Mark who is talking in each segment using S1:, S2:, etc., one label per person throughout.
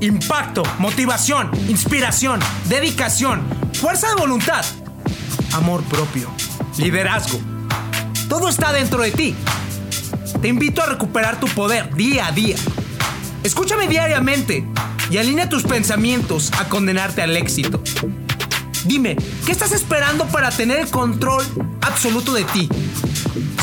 S1: impacto, motivación, inspiración, dedicación, fuerza de voluntad, amor propio, liderazgo. Todo está dentro de ti. Te invito a recuperar tu poder día a día. Escúchame diariamente y alinea tus pensamientos a condenarte al éxito. Dime, ¿qué estás esperando para tener el control absoluto de ti?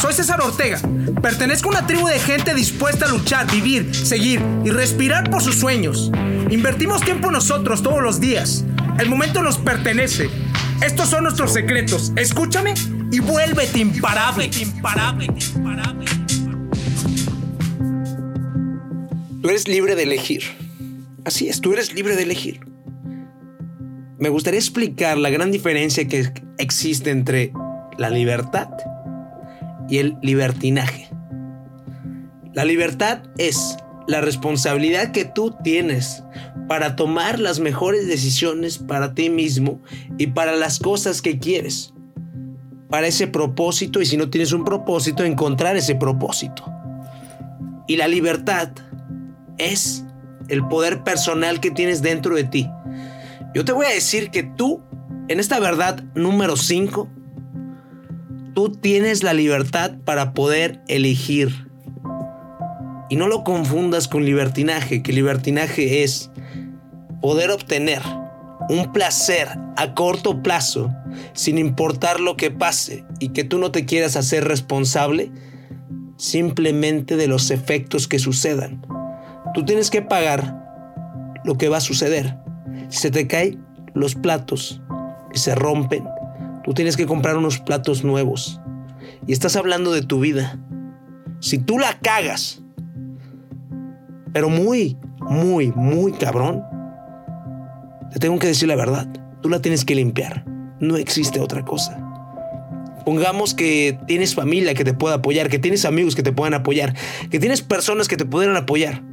S1: Soy César Ortega. Pertenezco a una tribu de gente dispuesta a luchar, vivir, seguir y respirar por sus sueños. Invertimos tiempo en nosotros todos los días. El momento nos pertenece. Estos son nuestros secretos. Escúchame y vuélvete imparable. imparable, imparable.
S2: Tú eres libre de elegir. Así es, tú eres libre de elegir. Me gustaría explicar la gran diferencia que existe entre la libertad y el libertinaje. La libertad es la responsabilidad que tú tienes para tomar las mejores decisiones para ti mismo y para las cosas que quieres. Para ese propósito y si no tienes un propósito, encontrar ese propósito. Y la libertad es el poder personal que tienes dentro de ti. Yo te voy a decir que tú, en esta verdad número 5, tú tienes la libertad para poder elegir. Y no lo confundas con libertinaje, que libertinaje es poder obtener un placer a corto plazo sin importar lo que pase y que tú no te quieras hacer responsable simplemente de los efectos que sucedan. Tú tienes que pagar lo que va a suceder. Si se te caen los platos y se rompen, Tú tienes que comprar unos platos nuevos. Y estás hablando de tu vida. Si tú la cagas, pero muy, muy, muy cabrón, te tengo que decir la verdad. Tú la tienes que limpiar. No existe otra cosa. Pongamos que tienes familia que te pueda apoyar, que tienes amigos que te puedan apoyar, que tienes personas que te pudieran apoyar.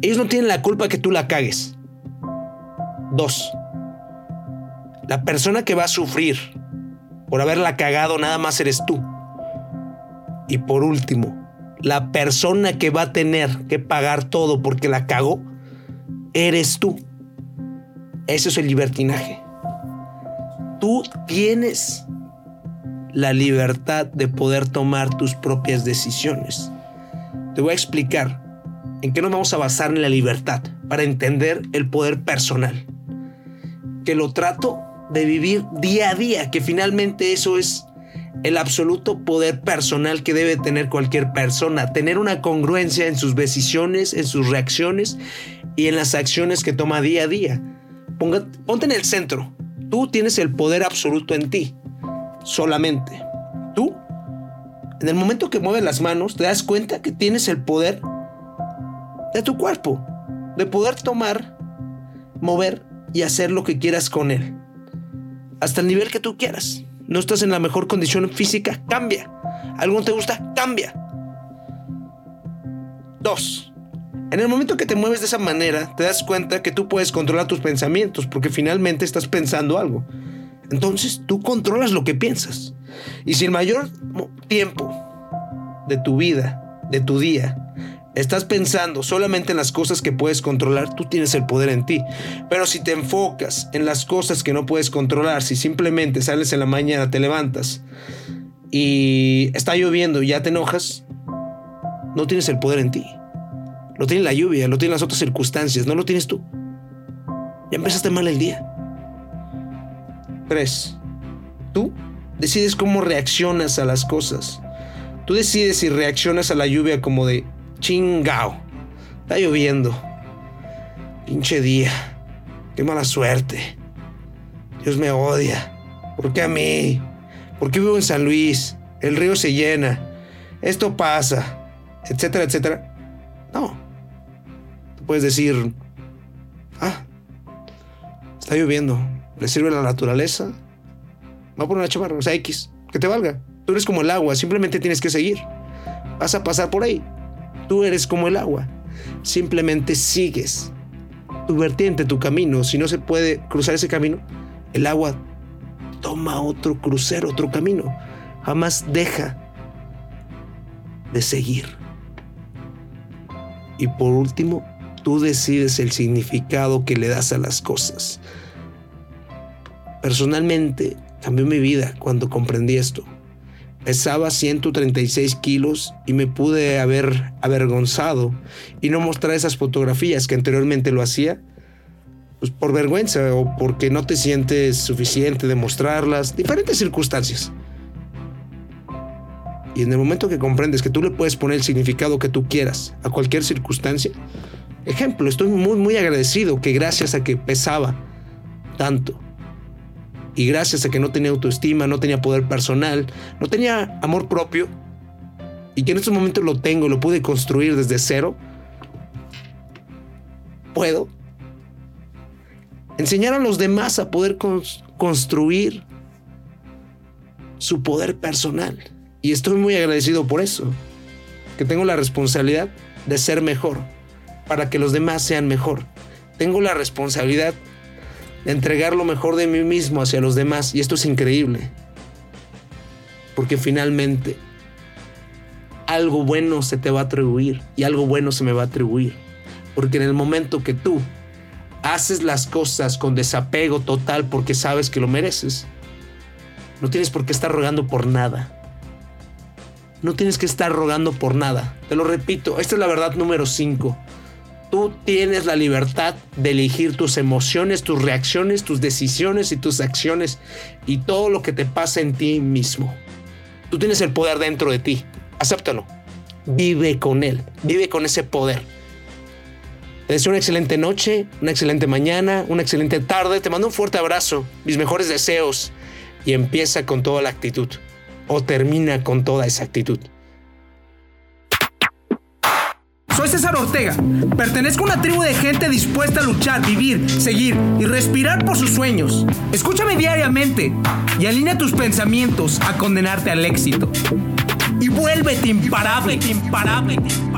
S2: Ellos no tienen la culpa que tú la cagues. Dos, la persona que va a sufrir por haberla cagado nada más eres tú. Y por último, la persona que va a tener que pagar todo porque la cagó, eres tú. Eso es el libertinaje. Tú tienes la libertad de poder tomar tus propias decisiones. Te voy a explicar en qué nos vamos a basar en la libertad para entender el poder personal. Que lo trato de vivir día a día, que finalmente eso es el absoluto poder personal que debe tener cualquier persona, tener una congruencia en sus decisiones, en sus reacciones y en las acciones que toma día a día. ponte en el centro. Tú tienes el poder absoluto en ti, solamente. Tú, en el momento que mueves las manos, te das cuenta que tienes el poder de tu cuerpo, de poder tomar, mover y hacer lo que quieras con él hasta el nivel que tú quieras. No estás en la mejor condición física, cambia. Algo te gusta, cambia. Dos. En el momento que te mueves de esa manera, te das cuenta que tú puedes controlar tus pensamientos porque finalmente estás pensando algo. Entonces tú controlas lo que piensas. Y si el mayor tiempo de tu vida, de tu día, estás pensando solamente en las cosas que puedes controlar, tú tienes el poder en ti. Pero si te enfocas en las cosas que no puedes controlar, si simplemente sales en la mañana, te levantas y está lloviendo y ya te enojas, no tienes el poder en ti. Lo tiene la lluvia, lo tienen las otras circunstancias, no lo tienes tú. Ya empezaste mal el día. Tres. Tú decides cómo reaccionas a las cosas. Tú decides si reaccionas a la lluvia como de, Chingao. Está lloviendo. Pinche día. Qué mala suerte. Dios me odia. ¿Por qué a mí? ¿Por qué vivo en San Luis? El río se llena. Esto pasa. Etcétera, etcétera. No. Tú puedes decir, ah, está lloviendo. Le sirve la naturaleza. Va a poner una chamarra, o sea, X. Que te valga. Tú eres como el agua, simplemente tienes que seguir. Vas a pasar por ahí. Tú eres como el agua. Simplemente sigues tu vertiente, tu camino. Si no se puede cruzar ese camino, el agua toma otro crucero, otro camino. Jamás deja de seguir. Y por último, Tú decides el significado que le das a las cosas. Personalmente, cambió mi vida cuando comprendí esto. Pesaba 136 kilos y me pude haber avergonzado y no mostrar esas fotografías que anteriormente lo hacía, pues por vergüenza o porque no te sientes suficiente de mostrarlas, diferentes circunstancias. Y en el momento que comprendes que tú le puedes poner el significado que tú quieras a cualquier circunstancia, ejemplo, estoy muy muy agradecido que gracias a que pesaba tanto y gracias a que no tenía autoestima, no tenía poder personal, no tenía amor propio, y que en estos momentos lo tengo, lo pude construir desde cero, puedo enseñar a los demás a poder construir su poder personal. Y estoy muy agradecido por eso, que tengo la responsabilidad de ser mejor, para que los demás sean mejor. Tengo la responsabilidad entregar lo mejor de mí mismo hacia los demás. Y esto es increíble. Porque finalmente algo bueno se te va a atribuir y algo bueno se me va a atribuir. Porque en el momento que tú haces las cosas con desapego total porque sabes que lo mereces, no tienes por qué estar rogando por nada. No tienes que estar rogando por nada. Te lo repito, esta es la verdad número 5. Tú tienes la libertad de elegir tus emociones, tus reacciones, tus decisiones y tus acciones y todo lo que te pasa en ti mismo. Tú tienes el poder dentro de ti. Acéptalo. Vive con él. Vive con ese poder. Te deseo una excelente noche, una excelente mañana, una excelente tarde. Te mando un fuerte abrazo, mis mejores deseos y empieza con toda la actitud o termina con toda esa actitud.
S1: Soy César Ortega. Pertenezco a una tribu de gente dispuesta a luchar, vivir, seguir y respirar por sus sueños. Escúchame diariamente y alinea tus pensamientos a condenarte al éxito. Y vuélvete imparable, imparable, imparable.